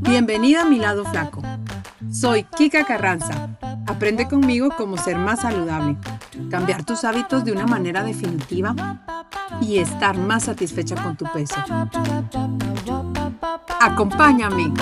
Bienvenida a mi lado flaco. Soy Kika Carranza. Aprende conmigo cómo ser más saludable, cambiar tus hábitos de una manera definitiva y estar más satisfecha con tu peso. Acompáñame.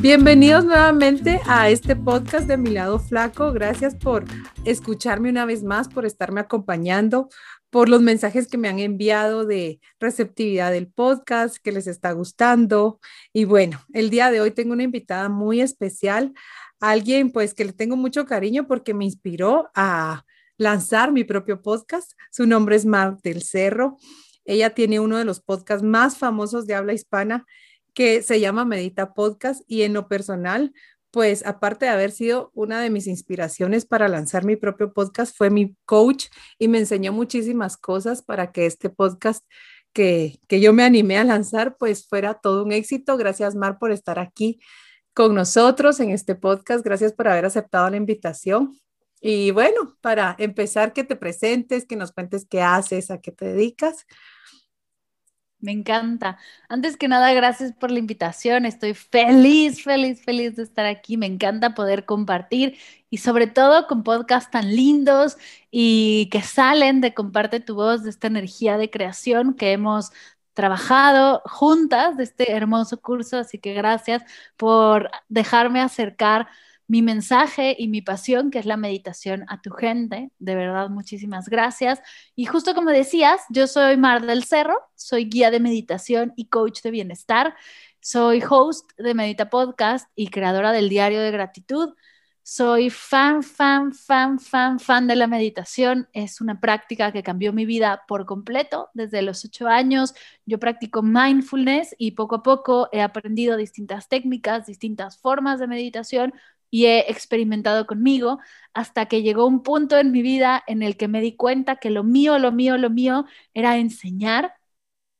Bienvenidos nuevamente a este podcast de Mi lado flaco. Gracias por escucharme una vez más, por estarme acompañando, por los mensajes que me han enviado de receptividad del podcast, que les está gustando. Y bueno, el día de hoy tengo una invitada muy especial, alguien pues que le tengo mucho cariño porque me inspiró a lanzar mi propio podcast. Su nombre es Mar del Cerro. Ella tiene uno de los podcasts más famosos de habla hispana que se llama Medita Podcast y en lo personal, pues aparte de haber sido una de mis inspiraciones para lanzar mi propio podcast, fue mi coach y me enseñó muchísimas cosas para que este podcast que, que yo me animé a lanzar, pues fuera todo un éxito. Gracias, Mar, por estar aquí con nosotros en este podcast. Gracias por haber aceptado la invitación. Y bueno, para empezar, que te presentes, que nos cuentes qué haces, a qué te dedicas. Me encanta. Antes que nada, gracias por la invitación. Estoy feliz, feliz, feliz de estar aquí. Me encanta poder compartir y sobre todo con podcasts tan lindos y que salen de Comparte tu voz, de esta energía de creación que hemos trabajado juntas de este hermoso curso. Así que gracias por dejarme acercar mi mensaje y mi pasión, que es la meditación a tu gente. De verdad, muchísimas gracias. Y justo como decías, yo soy Mar del Cerro, soy guía de meditación y coach de bienestar. Soy host de Medita Podcast y creadora del diario de gratitud. Soy fan, fan, fan, fan, fan de la meditación. Es una práctica que cambió mi vida por completo. Desde los ocho años yo practico mindfulness y poco a poco he aprendido distintas técnicas, distintas formas de meditación y he experimentado conmigo hasta que llegó un punto en mi vida en el que me di cuenta que lo mío, lo mío, lo mío era enseñar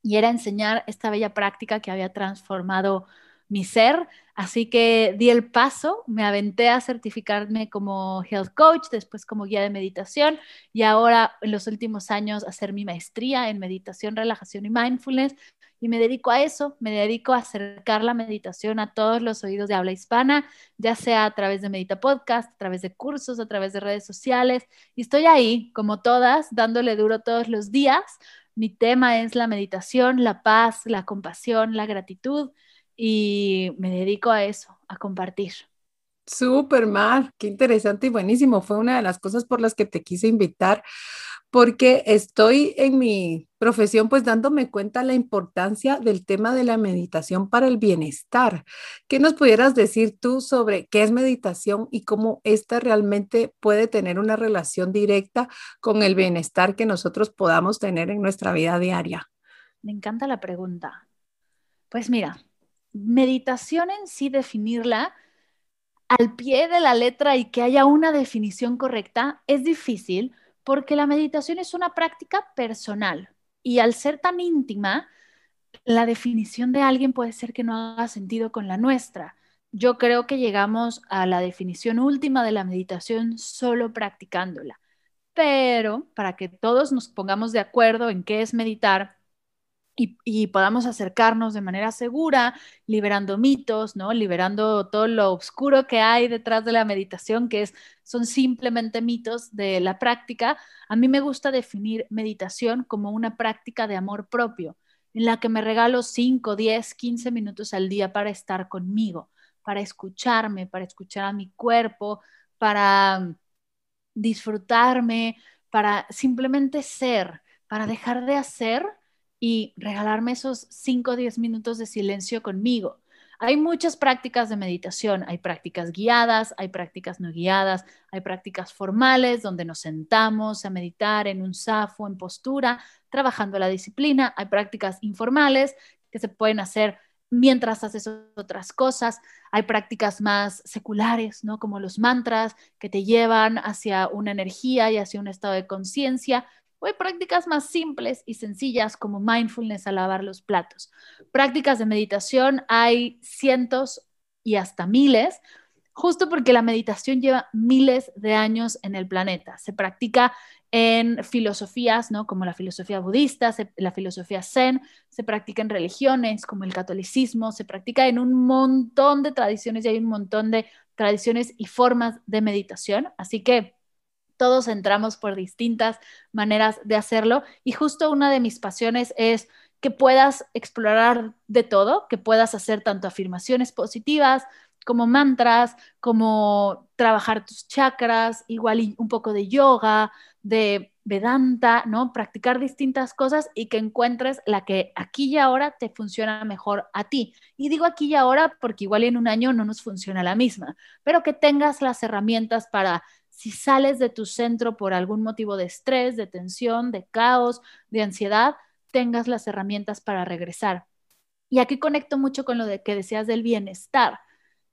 y era enseñar esta bella práctica que había transformado mi ser. Así que di el paso, me aventé a certificarme como health coach, después como guía de meditación y ahora en los últimos años hacer mi maestría en meditación, relajación y mindfulness y me dedico a eso, me dedico a acercar la meditación a todos los oídos de habla hispana, ya sea a través de Medita Podcast, a través de cursos, a través de redes sociales. Y estoy ahí, como todas, dándole duro todos los días. Mi tema es la meditación, la paz, la compasión, la gratitud y me dedico a eso, a compartir. Súper mal, qué interesante y buenísimo. Fue una de las cosas por las que te quise invitar porque estoy en mi profesión pues dándome cuenta la importancia del tema de la meditación para el bienestar. ¿Qué nos pudieras decir tú sobre qué es meditación y cómo esta realmente puede tener una relación directa con el bienestar que nosotros podamos tener en nuestra vida diaria? Me encanta la pregunta. Pues mira, meditación en sí definirla al pie de la letra y que haya una definición correcta es difícil porque la meditación es una práctica personal y al ser tan íntima, la definición de alguien puede ser que no haga sentido con la nuestra. Yo creo que llegamos a la definición última de la meditación solo practicándola. Pero para que todos nos pongamos de acuerdo en qué es meditar, y, podamos acercarnos de manera segura, liberando mitos, ¿no? Liberando todo lo oscuro que hay detrás de la meditación, que es, son simplemente mitos de la práctica. A mí me gusta definir meditación como una práctica de amor propio, en la que me regalo 5, 10, 15 minutos al día para estar conmigo, para escucharme, para escuchar a mi cuerpo, para disfrutarme, para simplemente ser, para dejar de hacer y regalarme esos 5 o 10 minutos de silencio conmigo. Hay muchas prácticas de meditación, hay prácticas guiadas, hay prácticas no guiadas, hay prácticas formales donde nos sentamos a meditar en un safo, en postura, trabajando la disciplina, hay prácticas informales que se pueden hacer mientras haces otras cosas. Hay prácticas más seculares, ¿no? Como los mantras que te llevan hacia una energía y hacia un estado de conciencia o hay prácticas más simples y sencillas como mindfulness a lavar los platos. Prácticas de meditación hay cientos y hasta miles, justo porque la meditación lleva miles de años en el planeta. Se practica en filosofías, ¿no? Como la filosofía budista, la filosofía zen, se practica en religiones como el catolicismo, se practica en un montón de tradiciones y hay un montón de tradiciones y formas de meditación. Así que todos entramos por distintas maneras de hacerlo y justo una de mis pasiones es que puedas explorar de todo, que puedas hacer tanto afirmaciones positivas como mantras, como trabajar tus chakras, igual un poco de yoga, de Vedanta, ¿no? Practicar distintas cosas y que encuentres la que aquí y ahora te funciona mejor a ti. Y digo aquí y ahora porque igual en un año no nos funciona la misma, pero que tengas las herramientas para si sales de tu centro por algún motivo de estrés, de tensión, de caos, de ansiedad, tengas las herramientas para regresar. Y aquí conecto mucho con lo de que decías del bienestar.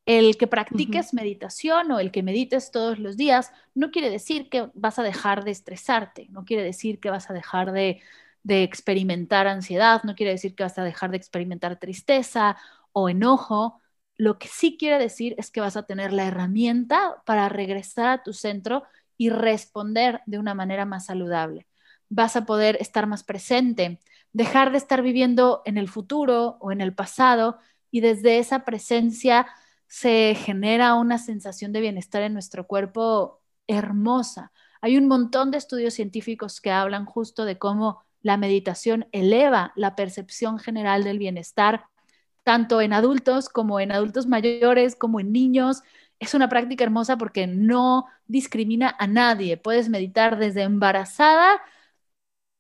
El que practiques meditación o el que medites todos los días no quiere decir que vas a dejar de estresarte, no quiere decir que vas a dejar de, de experimentar ansiedad, no quiere decir que vas a dejar de experimentar tristeza o enojo. Lo que sí quiere decir es que vas a tener la herramienta para regresar a tu centro y responder de una manera más saludable. Vas a poder estar más presente, dejar de estar viviendo en el futuro o en el pasado y desde esa presencia se genera una sensación de bienestar en nuestro cuerpo hermosa. Hay un montón de estudios científicos que hablan justo de cómo la meditación eleva la percepción general del bienestar, tanto en adultos como en adultos mayores, como en niños. Es una práctica hermosa porque no discrimina a nadie. Puedes meditar desde embarazada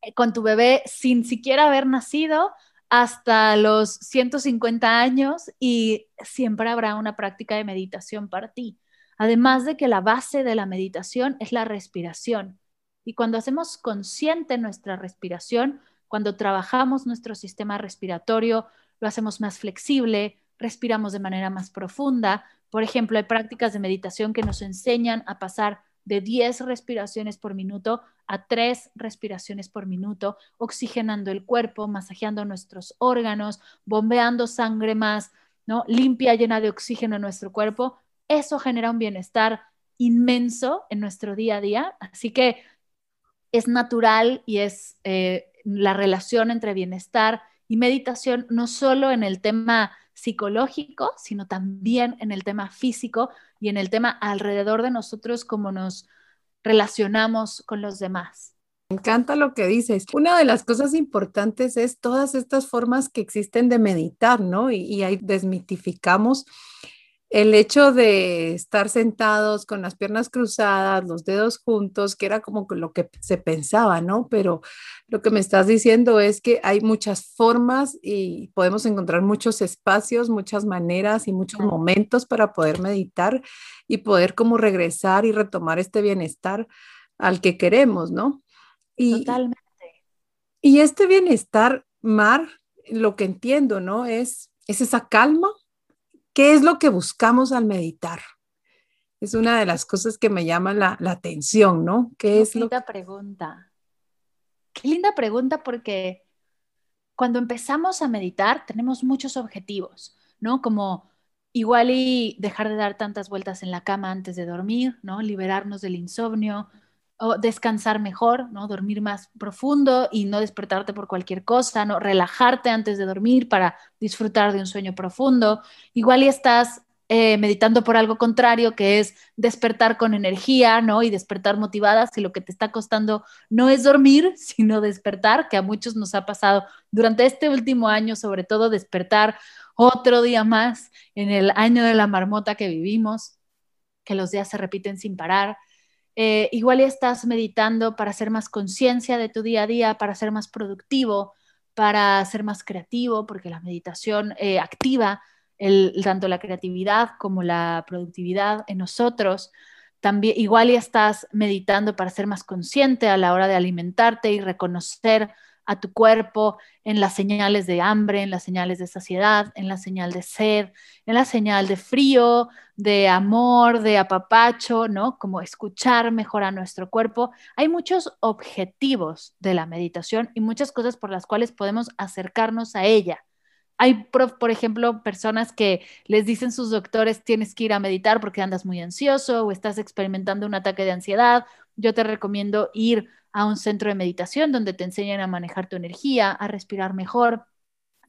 eh, con tu bebé sin siquiera haber nacido hasta los 150 años y siempre habrá una práctica de meditación para ti. Además de que la base de la meditación es la respiración. Y cuando hacemos consciente nuestra respiración, cuando trabajamos nuestro sistema respiratorio, lo hacemos más flexible, respiramos de manera más profunda. Por ejemplo, hay prácticas de meditación que nos enseñan a pasar de 10 respiraciones por minuto a 3 respiraciones por minuto, oxigenando el cuerpo, masajeando nuestros órganos, bombeando sangre más, ¿no? limpia, llena de oxígeno en nuestro cuerpo. Eso genera un bienestar inmenso en nuestro día a día. Así que es natural y es eh, la relación entre bienestar y meditación, no solo en el tema psicológico, sino también en el tema físico y en el tema alrededor de nosotros, cómo nos relacionamos con los demás. Me encanta lo que dices. Una de las cosas importantes es todas estas formas que existen de meditar, ¿no? Y, y ahí desmitificamos el hecho de estar sentados con las piernas cruzadas, los dedos juntos, que era como lo que se pensaba, ¿no? Pero lo que me estás diciendo es que hay muchas formas y podemos encontrar muchos espacios, muchas maneras y muchos momentos para poder meditar y poder como regresar y retomar este bienestar al que queremos, ¿no? Y, Totalmente. Y este bienestar, Mar, lo que entiendo, ¿no? Es, es esa calma ¿Qué es lo que buscamos al meditar? Es una de las cosas que me llama la, atención, ¿no? ¿Qué, Qué es linda pregunta. Qué linda pregunta porque cuando empezamos a meditar tenemos muchos objetivos, ¿no? Como igual y dejar de dar tantas vueltas en la cama antes de dormir, ¿no? Liberarnos del insomnio, o descansar mejor, ¿no? Dormir más profundo y no despertarte por cualquier cosa, ¿no? Relajarte antes de dormir para disfrutar de un sueño profundo. Igual y estás eh, meditando por algo contrario, que es despertar con energía, ¿no? Y despertar motivada, si lo que te está costando no es dormir, sino despertar, que a muchos nos ha pasado durante este último año, sobre todo despertar otro día más en el año de la marmota que vivimos, que los días se repiten sin parar eh, igual estás meditando para hacer más conciencia de tu día a día, para ser más productivo, para ser más creativo, porque la meditación eh, activa tanto la creatividad como la productividad en nosotros. También igual estás meditando para ser más consciente a la hora de alimentarte y reconocer a tu cuerpo en las señales de hambre, en las señales de saciedad, en la señal de sed, en la señal de frío, de amor, de apapacho, ¿no? Como escuchar mejor a nuestro cuerpo. Hay muchos objetivos de la meditación y muchas cosas por las cuales podemos acercarnos a ella. Hay, por ejemplo, personas que les dicen sus doctores tienes que ir a meditar porque andas muy ansioso o estás experimentando un ataque de ansiedad yo te recomiendo ir a un centro de meditación donde te enseñan a manejar tu energía, a respirar mejor.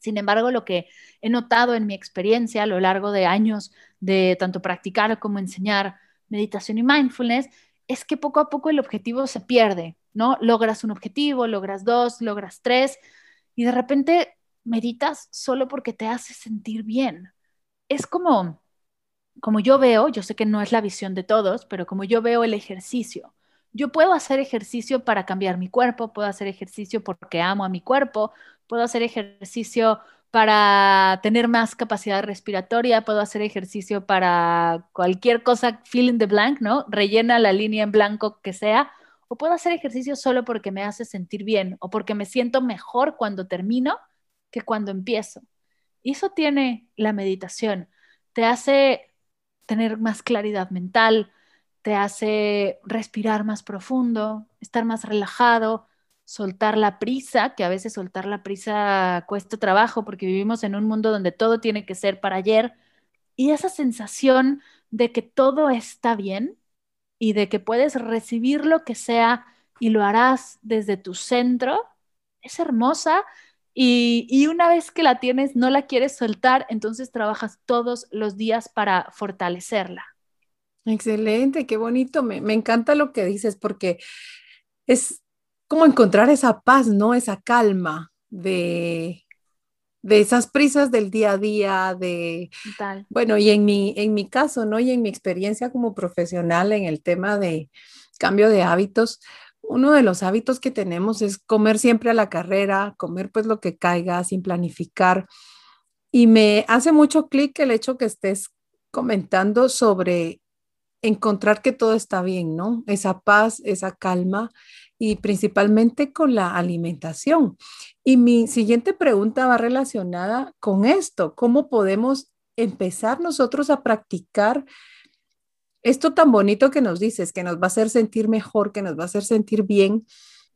Sin embargo, lo que he notado en mi experiencia a lo largo de años de tanto practicar como enseñar meditación y mindfulness es que poco a poco el objetivo se pierde, ¿no? Logras un objetivo, logras dos, logras tres y de repente meditas solo porque te hace sentir bien. Es como, como yo veo, yo sé que no es la visión de todos, pero como yo veo el ejercicio. Yo puedo hacer ejercicio para cambiar mi cuerpo, puedo hacer ejercicio porque amo a mi cuerpo, puedo hacer ejercicio para tener más capacidad respiratoria, puedo hacer ejercicio para cualquier cosa, fill in the blank, ¿no? Rellena la línea en blanco que sea, o puedo hacer ejercicio solo porque me hace sentir bien o porque me siento mejor cuando termino que cuando empiezo. Y eso tiene la meditación, te hace tener más claridad mental, te hace respirar más profundo, estar más relajado, soltar la prisa, que a veces soltar la prisa cuesta trabajo porque vivimos en un mundo donde todo tiene que ser para ayer. Y esa sensación de que todo está bien y de que puedes recibir lo que sea y lo harás desde tu centro, es hermosa. Y, y una vez que la tienes, no la quieres soltar, entonces trabajas todos los días para fortalecerla. Excelente, qué bonito. Me, me encanta lo que dices porque es como encontrar esa paz, ¿no? Esa calma de, de esas prisas del día a día, de, bueno, y en mi, en mi caso, ¿no? Y en mi experiencia como profesional en el tema de cambio de hábitos, uno de los hábitos que tenemos es comer siempre a la carrera, comer pues lo que caiga sin planificar. Y me hace mucho clic el hecho que estés comentando sobre encontrar que todo está bien, ¿no? Esa paz, esa calma y principalmente con la alimentación. Y mi siguiente pregunta va relacionada con esto. ¿Cómo podemos empezar nosotros a practicar esto tan bonito que nos dices, que nos va a hacer sentir mejor, que nos va a hacer sentir bien?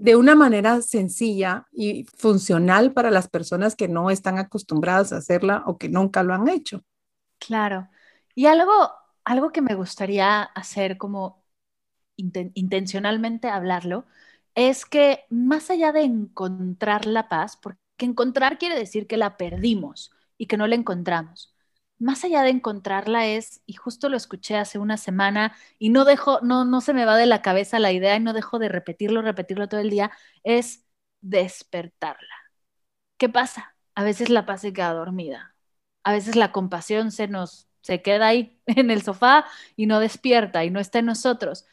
de una manera sencilla y funcional para las personas que no están acostumbradas a hacerla o que nunca lo han hecho. Claro. Y algo, algo que me gustaría hacer como intencionalmente hablarlo, es que más allá de encontrar la paz, porque encontrar quiere decir que la perdimos y que no la encontramos. Más allá de encontrarla es, y justo lo escuché hace una semana y no dejo, no, no se me va de la cabeza la idea y no dejo de repetirlo, repetirlo todo el día, es despertarla. ¿Qué pasa? A veces la paz se queda dormida. A veces la compasión se nos se queda ahí en el sofá y no despierta y no está en nosotros.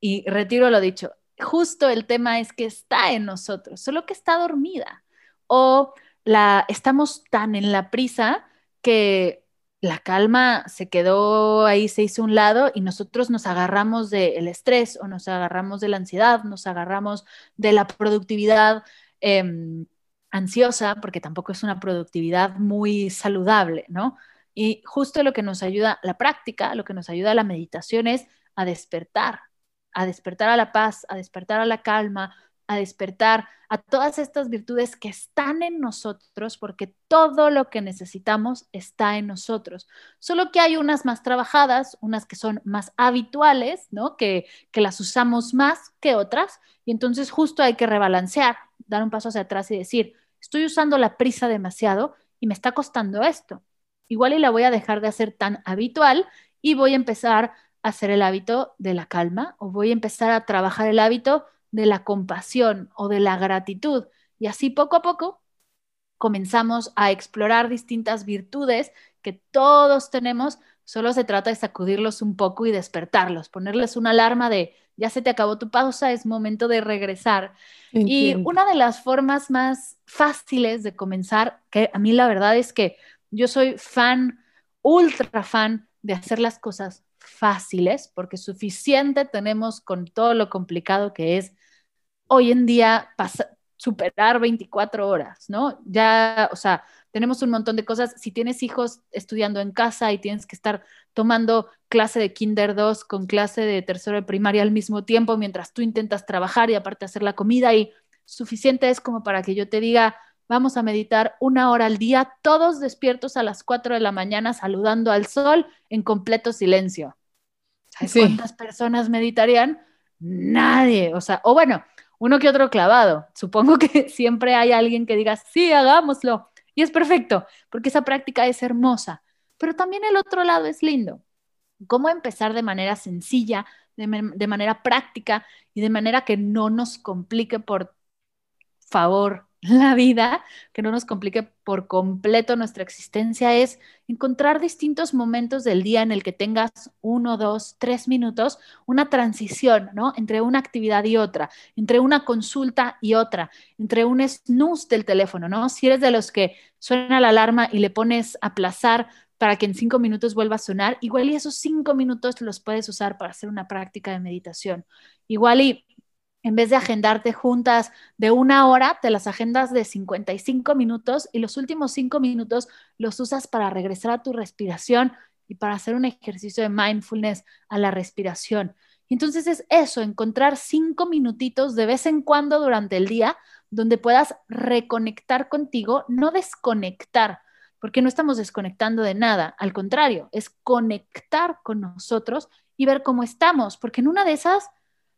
Y retiro lo dicho, justo el tema es que está en nosotros, solo que está dormida. O la, estamos tan en la prisa que la calma se quedó ahí, se hizo un lado y nosotros nos agarramos del estrés o nos agarramos de la ansiedad, nos agarramos de la productividad em, ansiosa, porque tampoco es una productividad muy saludable, ¿no? Y justo lo que nos ayuda la práctica, lo que nos ayuda la meditación es a despertar, a despertar a la paz, a despertar a la calma, a despertar a todas estas virtudes que están en nosotros, porque todo lo que necesitamos está en nosotros. Solo que hay unas más trabajadas, unas que son más habituales, ¿no? Que, que las usamos más que otras, y entonces justo hay que rebalancear, dar un paso hacia atrás y decir, estoy usando la prisa demasiado y me está costando esto. Igual y la voy a dejar de hacer tan habitual y voy a empezar hacer el hábito de la calma o voy a empezar a trabajar el hábito de la compasión o de la gratitud. Y así poco a poco comenzamos a explorar distintas virtudes que todos tenemos, solo se trata de sacudirlos un poco y despertarlos, ponerles una alarma de ya se te acabó tu pausa, es momento de regresar. Y una de las formas más fáciles de comenzar, que a mí la verdad es que yo soy fan, ultra fan de hacer las cosas fáciles, porque suficiente tenemos con todo lo complicado que es hoy en día superar 24 horas, ¿no? Ya, o sea, tenemos un montón de cosas. Si tienes hijos estudiando en casa y tienes que estar tomando clase de Kinder 2 con clase de tercero de primaria al mismo tiempo mientras tú intentas trabajar y aparte hacer la comida y suficiente es como para que yo te diga, vamos a meditar una hora al día, todos despiertos a las 4 de la mañana saludando al sol en completo silencio. ¿Sabes cuántas personas meditarían? Nadie, o sea, o bueno, uno que otro clavado. Supongo que siempre hay alguien que diga, sí, hagámoslo. Y es perfecto, porque esa práctica es hermosa. Pero también el otro lado es lindo. ¿Cómo empezar de manera sencilla, de, de manera práctica y de manera que no nos complique por favor la vida, que no nos complique por completo nuestra existencia, es encontrar distintos momentos del día en el que tengas uno, dos, tres minutos, una transición, ¿no? Entre una actividad y otra, entre una consulta y otra, entre un snooze del teléfono, ¿no? Si eres de los que suena la alarma y le pones aplazar para que en cinco minutos vuelva a sonar, igual y esos cinco minutos los puedes usar para hacer una práctica de meditación. Igual y en vez de agendarte juntas de una hora, te las agendas de 55 minutos y los últimos cinco minutos los usas para regresar a tu respiración y para hacer un ejercicio de mindfulness a la respiración. Entonces es eso, encontrar cinco minutitos de vez en cuando durante el día donde puedas reconectar contigo, no desconectar, porque no estamos desconectando de nada, al contrario, es conectar con nosotros y ver cómo estamos, porque en una de esas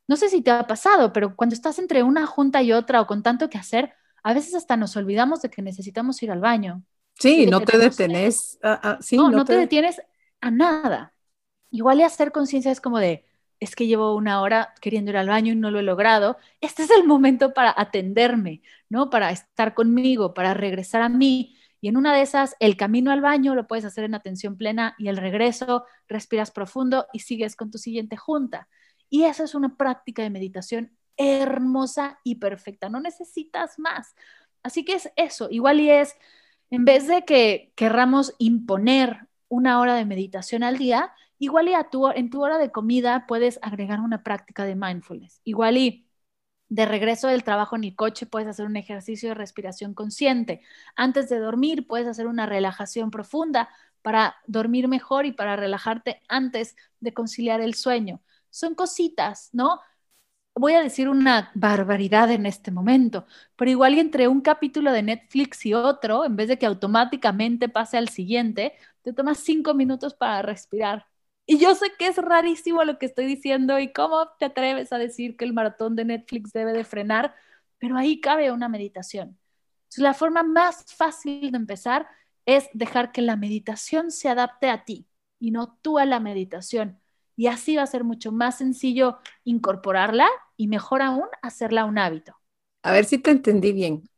no sé si te ha pasado, pero cuando estás entre una junta y otra o con tanto que hacer, a veces hasta nos olvidamos de que necesitamos ir al baño. Sí, no te detenes. no, no, te... detienes a nada. Igual y hacer conciencia es como de, es que llevo una hora queriendo ir al baño y no lo he logrado. Este es el momento para atenderme, ¿no? Para estar conmigo, para regresar a mí. Y en una de esas, el camino al baño lo puedes hacer en atención plena y el regreso, respiras profundo y sigues con tu siguiente junta. Y esa es una práctica de meditación hermosa y perfecta. No necesitas más. Así que es eso. Igual y es, en vez de que querramos imponer una hora de meditación al día, igual y a tu, en tu hora de comida puedes agregar una práctica de mindfulness. Igual y de regreso del trabajo en el coche puedes hacer un ejercicio de respiración consciente. Antes de dormir puedes hacer una relajación profunda para dormir mejor y para relajarte antes de conciliar el sueño son cositas, ¿no? Voy a decir una barbaridad en este momento, pero igual entre un capítulo de Netflix y otro, en vez de que automáticamente pase al siguiente, te tomas cinco minutos para respirar. Y yo sé que es rarísimo lo que estoy diciendo y cómo te atreves a decir que el maratón de Netflix debe de frenar, pero ahí cabe una meditación. la forma más fácil de empezar es dejar que la meditación se adapte a ti y no tú a la meditación. Y así va a ser mucho más sencillo incorporarla y mejor aún hacerla un hábito. A ver si te entendí bien.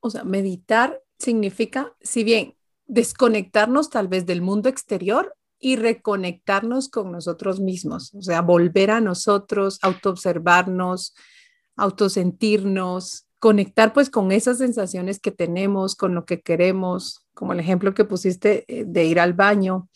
O sea, meditar significa, si bien desconectarnos tal vez del mundo exterior y reconectarnos con nosotros mismos, o sea, volver a nosotros, autoobservarnos, autosentirnos, conectar pues con esas sensaciones que tenemos, con lo que queremos, como el ejemplo que pusiste eh, de ir al baño,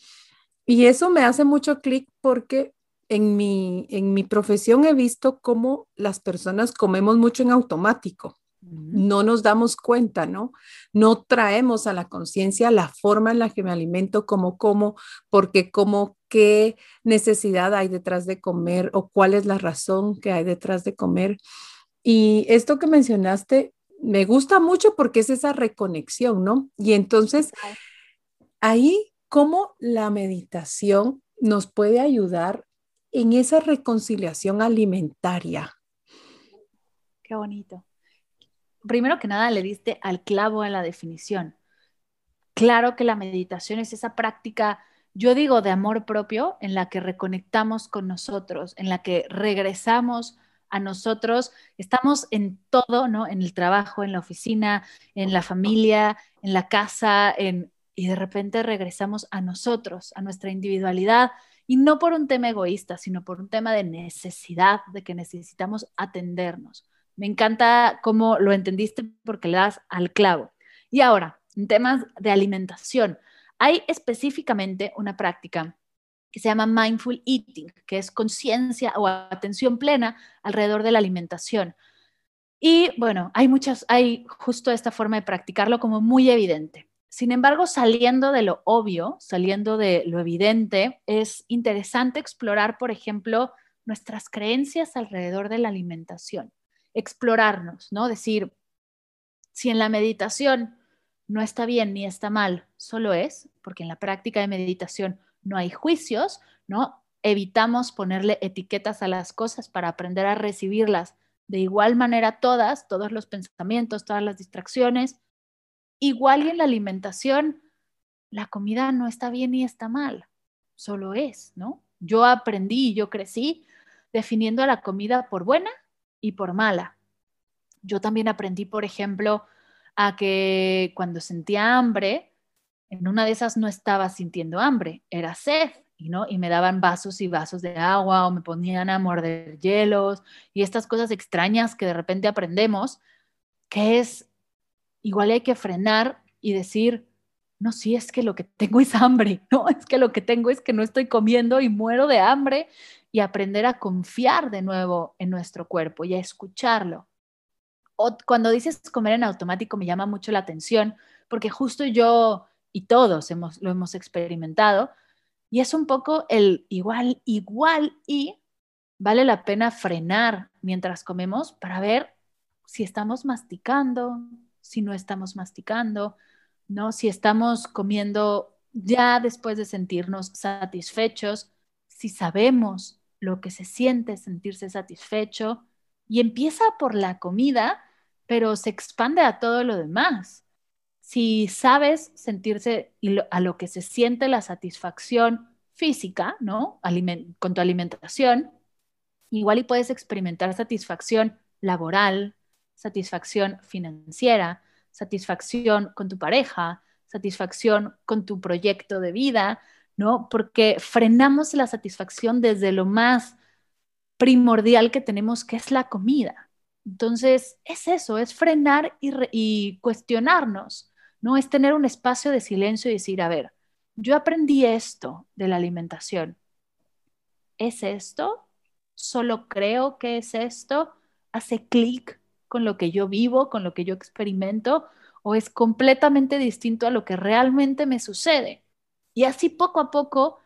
y eso me hace mucho clic porque en mi, en mi profesión he visto cómo las personas comemos mucho en automático. No nos damos cuenta, ¿no? No traemos a la conciencia la forma en la que me alimento, cómo como, porque como qué necesidad hay detrás de comer o cuál es la razón que hay detrás de comer. Y esto que mencionaste me gusta mucho porque es esa reconexión, ¿no? Y entonces ahí cómo la meditación nos puede ayudar en esa reconciliación alimentaria. Qué bonito. Primero que nada, le diste al clavo en la definición. Claro que la meditación es esa práctica, yo digo, de amor propio, en la que reconectamos con nosotros, en la que regresamos a nosotros. Estamos en todo, ¿no? En el trabajo, en la oficina, en la familia, en la casa, en y de repente regresamos a nosotros, a nuestra individualidad, y no por un tema egoísta, sino por un tema de necesidad, de que necesitamos atendernos. Me encanta cómo lo entendiste porque le das al clavo. Y ahora, en temas de alimentación, hay específicamente una práctica que se llama mindful eating, que es conciencia o atención plena alrededor de la alimentación. Y bueno, hay muchas, hay justo esta forma de practicarlo como muy evidente. Sin embargo, saliendo de lo obvio, saliendo de lo evidente, es interesante explorar, por ejemplo, nuestras creencias alrededor de la alimentación, explorarnos, ¿no? Decir, si en la meditación no está bien ni está mal, solo es, porque en la práctica de meditación no hay juicios, ¿no? evitamos ponerle etiquetas a las cosas para aprender a recibirlas de igual manera todas, todos los pensamientos, todas las distracciones. Igual y en la alimentación, la comida no está bien ni está mal, solo es, ¿no? Yo aprendí y yo crecí definiendo a la comida por buena y por mala. Yo también aprendí, por ejemplo, a que cuando sentía hambre, en una de esas no estaba sintiendo hambre, era sed, ¿no? y me daban vasos y vasos de agua o me ponían a morder hielos y estas cosas extrañas que de repente aprendemos, que es igual hay que frenar y decir, no, sí, es que lo que tengo es hambre, no, es que lo que tengo es que no estoy comiendo y muero de hambre y aprender a confiar de nuevo en nuestro cuerpo y a escucharlo. O cuando dices comer en automático me llama mucho la atención porque justo yo y todos hemos, lo hemos experimentado y es un poco el igual, igual y vale la pena frenar mientras comemos para ver si estamos masticando, si no estamos masticando, ¿no? Si estamos comiendo ya después de sentirnos satisfechos, si sabemos lo que se siente sentirse satisfecho y empieza por la comida, pero se expande a todo lo demás. Si sabes sentirse a lo que se siente la satisfacción física, ¿no? con tu alimentación, igual y puedes experimentar satisfacción laboral, satisfacción financiera, satisfacción con tu pareja, satisfacción con tu proyecto de vida, ¿no? Porque frenamos la satisfacción desde lo más primordial que tenemos, que es la comida. Entonces, es eso, es frenar y, cuestionarnos, ¿no? Es tener un espacio de silencio y decir, a ver, yo aprendí esto de la alimentación. ¿Es esto? ¿Solo creo que es esto? ¿Hace clic con lo que yo vivo, con lo que yo experimento? ¿O es completamente distinto a lo que realmente me sucede? Y así poco a poco,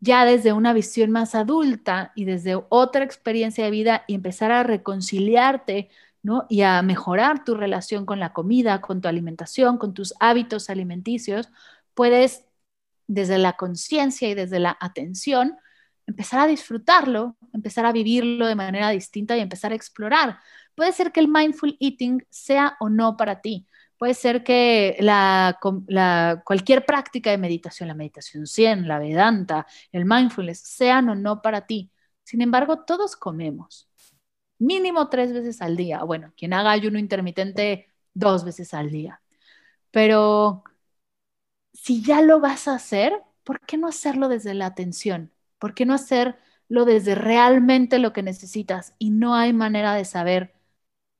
ya desde una visión más adulta y desde otra experiencia de vida y empezar a reconciliarte, ¿no? Y a mejorar tu relación con la comida, con tu alimentación, con tus hábitos alimenticios, puedes desde la conciencia y desde la atención empezar a disfrutarlo, empezar a vivirlo de manera distinta y empezar a explorar. Puede ser que el mindful eating sea o no para ti, Puede ser que cualquier práctica de meditación, la meditación 100, la Vedanta, el mindfulness, sean o no para ti. Sin embargo, todos comemos mínimo tres veces al día. Bueno, quien haga ayuno intermitente dos veces al día. Pero si ya lo vas a hacer, ¿por qué no hacerlo desde la atención? ¿Por qué no hacerlo desde realmente lo que necesitas? Y no hay manera de saber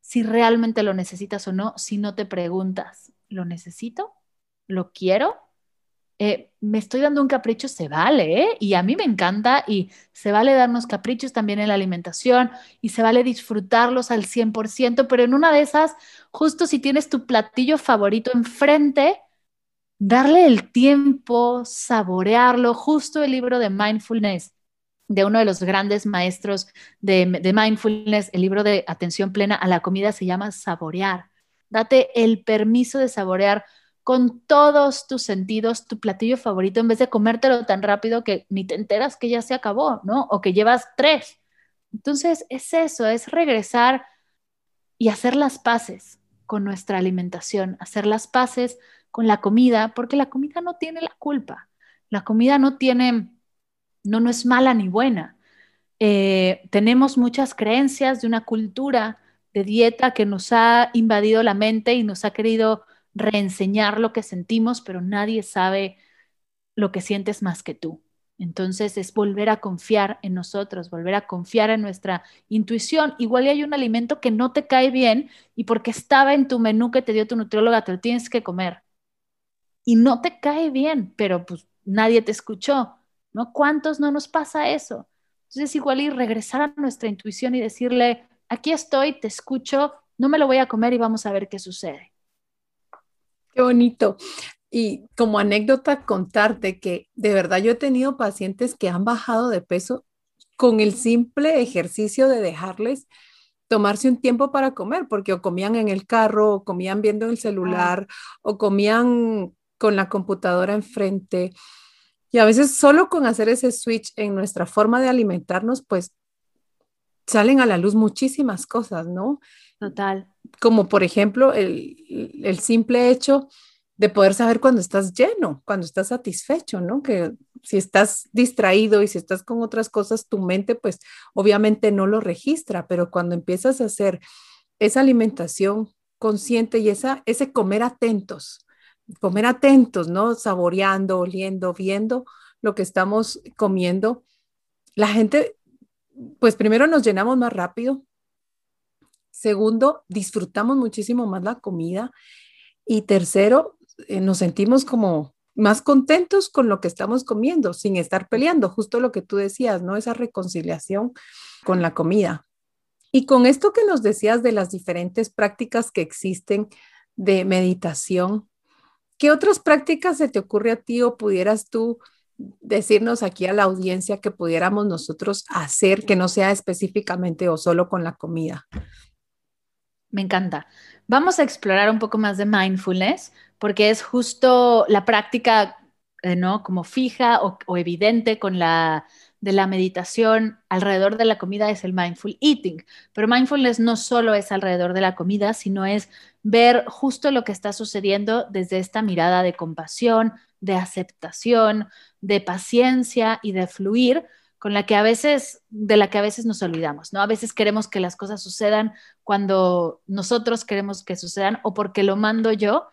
si realmente lo necesitas o no, si no te preguntas, ¿lo necesito? ¿Lo quiero? Eh, me estoy dando un capricho, se vale, ¿eh? Y a mí me encanta y se vale darnos caprichos también en la alimentación y se vale disfrutarlos al 100%, pero en una de esas, justo si tienes tu platillo favorito enfrente, darle el tiempo, saborearlo, justo el libro de mindfulness de uno de los grandes maestros de, mindfulness, el libro de atención plena a la comida se llama Saborear. Date el permiso de saborear con todos tus sentidos tu platillo favorito en vez de comértelo tan rápido que ni te enteras que ya se acabó, ¿no? O que llevas tres. Entonces es eso, es regresar y hacer las paces con nuestra alimentación, hacer las paces con la comida, porque la comida no tiene la culpa. La comida no tiene no, no es mala ni buena. Eh, tenemos muchas creencias de una cultura de dieta que nos ha invadido la mente y nos ha querido reenseñar lo que sentimos, pero nadie sabe lo que sientes más que tú. Entonces es volver a confiar en nosotros, volver a confiar en nuestra intuición. Igual hay un alimento que no te cae bien y porque estaba en tu menú que te dio tu nutrióloga, te lo tienes que comer. Y no te cae bien, pero pues nadie te escuchó. ¿No? ¿Cuántos no nos pasa eso? Entonces, igual y regresar a nuestra intuición y decirle, aquí estoy, te escucho, no me lo voy a comer y vamos a ver qué sucede. Qué bonito. Y como anécdota, contarte que de verdad yo he tenido pacientes que han bajado de peso con el simple ejercicio de dejarles tomarse un tiempo para comer, porque o comían en el carro, o comían viendo el celular, o comían con la computadora enfrente Y a veces solo con hacer ese switch en nuestra forma de alimentarnos, pues salen a la luz muchísimas cosas, ¿no? Total. Como por ejemplo el, el simple hecho de poder saber cuando estás lleno, cuando estás satisfecho, ¿no? Que si estás distraído y si estás con otras cosas, tu mente pues obviamente no lo registra, pero cuando empiezas a hacer esa alimentación consciente y esa, ese comer atentos, comer atentos, ¿no? Saboreando, oliendo, viendo lo que estamos comiendo, la gente, pues primero nos llenamos más rápido, segundo, disfrutamos muchísimo más la comida y tercero, eh, nos sentimos como más contentos con lo que estamos comiendo, sin estar peleando, justo lo que tú decías, ¿no? Esa reconciliación con la comida. Y con esto que nos decías de las diferentes prácticas que existen de meditación, ¿qué otras prácticas se te ocurre a ti o pudieras tú decirnos aquí a la audiencia que pudiéramos nosotros hacer que no sea específicamente o solo con la comida? Me encanta. Vamos a explorar un poco más de mindfulness, porque es justo la práctica, eh, ¿no? Como fija o, evidente con la de la meditación alrededor de la comida es el mindful eating. Pero mindfulness no solo es alrededor de la comida, sino es ver justo lo que está sucediendo desde esta mirada de compasión, de aceptación, de paciencia y de fluir con la que a veces, de la que a veces nos olvidamos, ¿no? A veces queremos que las cosas sucedan cuando nosotros queremos que sucedan o porque lo mando yo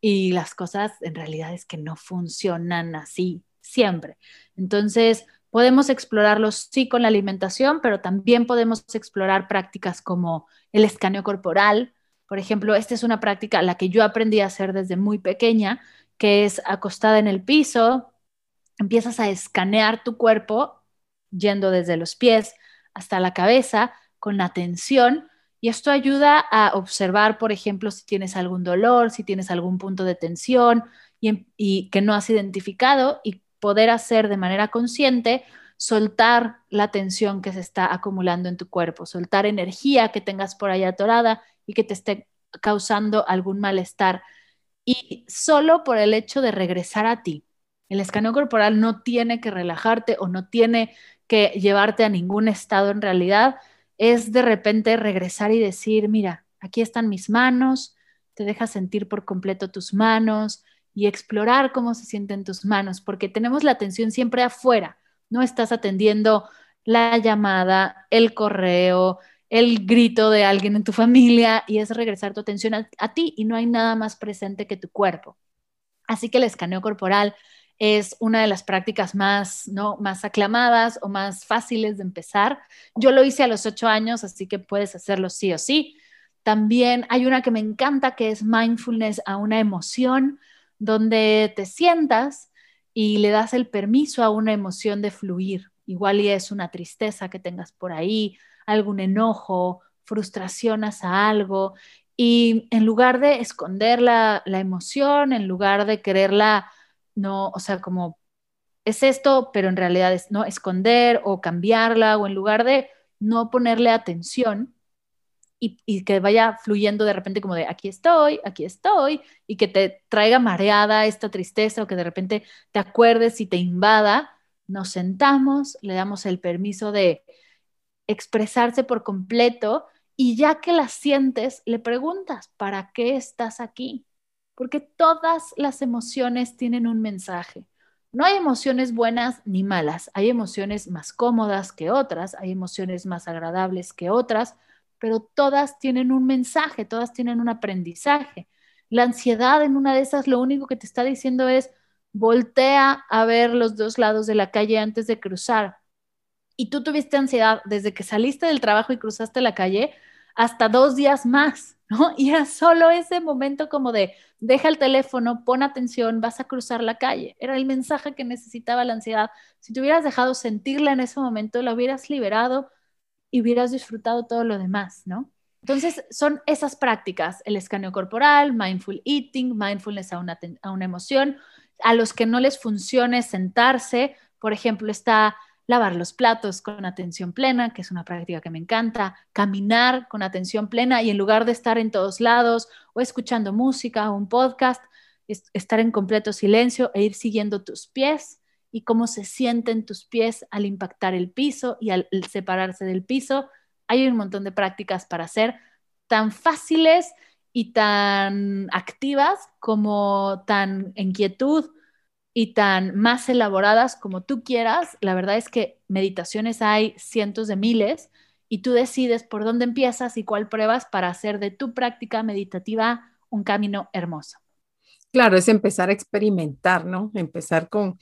y las cosas en realidad es que no funcionan así siempre. Entonces, podemos explorarlo sí con la alimentación, pero también podemos explorar prácticas como el escaneo corporal. Por ejemplo, esta es una práctica la que yo aprendí a hacer desde muy pequeña, que es acostada en el piso, empiezas a escanear tu cuerpo yendo desde los pies hasta la cabeza con atención y esto ayuda a observar, por ejemplo, si tienes algún dolor, si tienes algún punto de tensión y, que no has identificado y poder hacer de manera consciente soltar la tensión que se está acumulando en tu cuerpo, soltar energía que tengas por ahí atorada y que te esté causando algún malestar. Y solo por el hecho de regresar a ti. El escaneo corporal no tiene que relajarte o no tiene que llevarte a ningún estado en realidad, es de repente regresar y decir, mira, aquí están mis manos, te dejas sentir por completo tus manos y explorar cómo se sienten tus manos, porque tenemos la atención siempre afuera, no estás atendiendo la llamada, el correo, el grito de alguien en tu familia y es regresar tu atención a, a ti y no hay nada más presente que tu cuerpo. Así que el escaneo corporal es una de las prácticas más, ¿no? más aclamadas o más fáciles de empezar. Yo lo hice a los ocho años, así que puedes hacerlo sí o sí. También hay una que me encanta que es mindfulness a una emoción, donde te sientas y le das el permiso a una emoción de fluir. Igual y es una tristeza que tengas por ahí, algún enojo, frustración hacia algo. Y en lugar de esconder la, la emoción, en lugar de quererla no, o sea, como es esto, pero en realidad es no esconder o cambiarla o en lugar de no ponerle atención y, que vaya fluyendo de repente como de aquí estoy, aquí estoy y que te traiga mareada esta tristeza o que de repente te acuerdes y te invada, nos sentamos, le damos el permiso de expresarse por completo y ya que la sientes, le preguntas, ¿para qué estás aquí? porque todas las emociones tienen un mensaje. No hay emociones buenas ni malas, hay emociones más cómodas que otras, hay emociones más agradables que otras, pero todas tienen un mensaje, todas tienen un aprendizaje. La ansiedad en una de esas lo único que te está diciendo es voltea a ver los dos lados de la calle antes de cruzar. Y tú tuviste ansiedad desde que saliste del trabajo y cruzaste la calle hasta dos días más. ¿no? Y era solo ese momento como de, deja el teléfono, pon atención, vas a cruzar la calle. Era el mensaje que necesitaba la ansiedad. Si te hubieras dejado sentirla en ese momento, la hubieras liberado y hubieras disfrutado todo lo demás, ¿no? Entonces, son esas prácticas, el escaneo corporal, mindful eating, mindfulness a una, a una emoción. A los que no les funcione sentarse, por ejemplo, está lavar los platos con atención plena, que es una práctica que me encanta, caminar con atención plena y en lugar de estar en todos lados o escuchando música o un podcast, estar en completo silencio e ir siguiendo tus pies y cómo se sienten tus pies al impactar el piso y al separarse del piso. Hay un montón de prácticas para hacer tan fáciles y tan activas como tan en quietud y tan más elaboradas como tú quieras. La verdad es que meditaciones hay cientos de miles y tú decides por dónde empiezas y cuál pruebas para hacer de tu práctica meditativa un camino hermoso. Claro, es empezar a experimentar, ¿no? Empezar con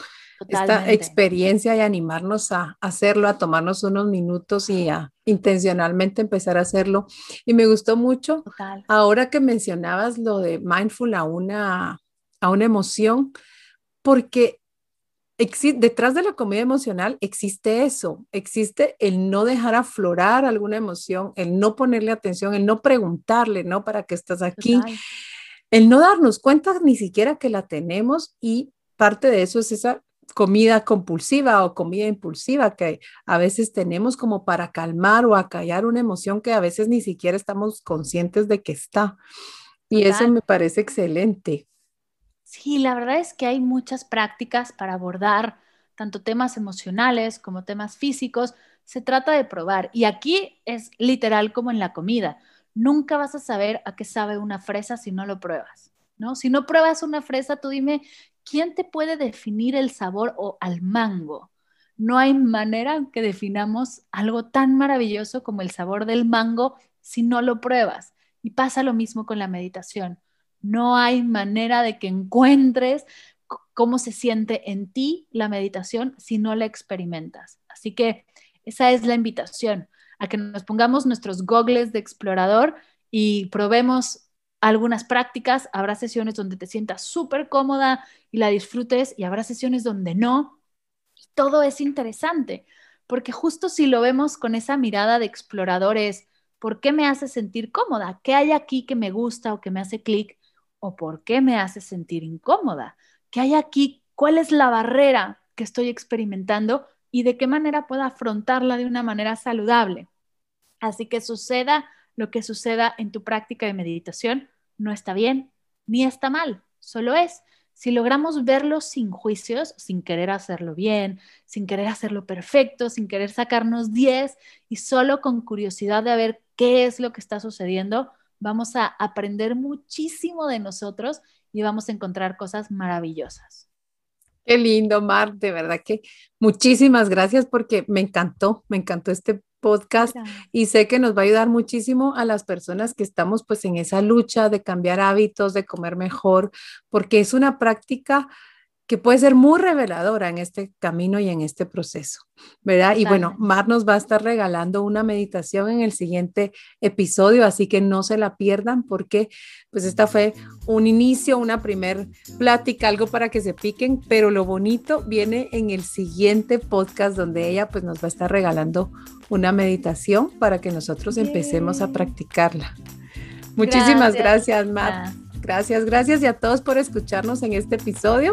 esta experiencia y animarnos a hacerlo, a tomarnos unos minutos y a intencionalmente empezar a hacerlo. Y me gustó mucho ahora que mencionabas lo de mindful a una, a una emoción, porque detrás de la comida emocional existe eso, existe el no dejar aflorar alguna emoción, el no ponerle atención, el no preguntarle, ¿no? ¿Para qué estás aquí? El no darnos cuenta ni siquiera que la tenemos y parte de eso es esa comida compulsiva o comida impulsiva que a veces tenemos como para calmar o acallar una emoción que a veces ni siquiera estamos conscientes de que está. Y eso me parece excelente. Sí, la verdad es que hay muchas prácticas para abordar tanto temas emocionales como temas físicos. Se trata de probar. Y aquí es literal como en la comida. Nunca vas a saber a qué sabe una fresa si no lo pruebas, ¿no? Si no pruebas una fresa, tú dime, ¿quién te puede definir el sabor o al mango? No hay manera que definamos algo tan maravilloso como el sabor del mango si no lo pruebas. Y pasa lo mismo con la meditación. No hay manera de que encuentres cómo se siente en ti la meditación si no la experimentas. Así que esa es la invitación, a que nos pongamos nuestros gogles de explorador y probemos algunas prácticas. Habrá sesiones donde te sientas súper cómoda y la disfrutes y habrá sesiones donde no. todo es interesante, porque justo si lo vemos con esa mirada de exploradores, ¿por qué me hace sentir cómoda? ¿Qué hay aquí que me gusta o que me hace clic? o por qué me hace sentir incómoda? ¿Qué hay aquí? ¿Cuál es la barrera que estoy experimentando y de qué manera puedo afrontarla de una manera saludable? Así que suceda lo que suceda en tu práctica de meditación, no está bien ni está mal, solo es. Si logramos verlo sin juicios, sin querer hacerlo bien, sin querer hacerlo perfecto, sin querer sacarnos 10 y solo con curiosidad de ver qué es lo que está sucediendo, vamos a aprender muchísimo de nosotros y vamos a encontrar cosas maravillosas. Qué lindo, Mar, de verdad que muchísimas gracias porque me encantó, me encantó este podcast y sé que nos va a ayudar muchísimo a las personas que estamos pues en esa lucha de cambiar hábitos, de comer mejor, porque es una práctica que puede ser muy reveladora en este camino y en este proceso, ¿verdad? Y bueno, Mar nos va a estar regalando una meditación en el siguiente episodio, así que no se la pierdan porque pues esta fue un inicio, una primer plática, algo para que se piquen, pero lo bonito viene en el siguiente podcast donde ella pues nos va a estar regalando una meditación para que nosotros empecemos a practicarla. Muchísimas gracias, gracias Mar. Gracias, gracias y a todos por escucharnos en este episodio.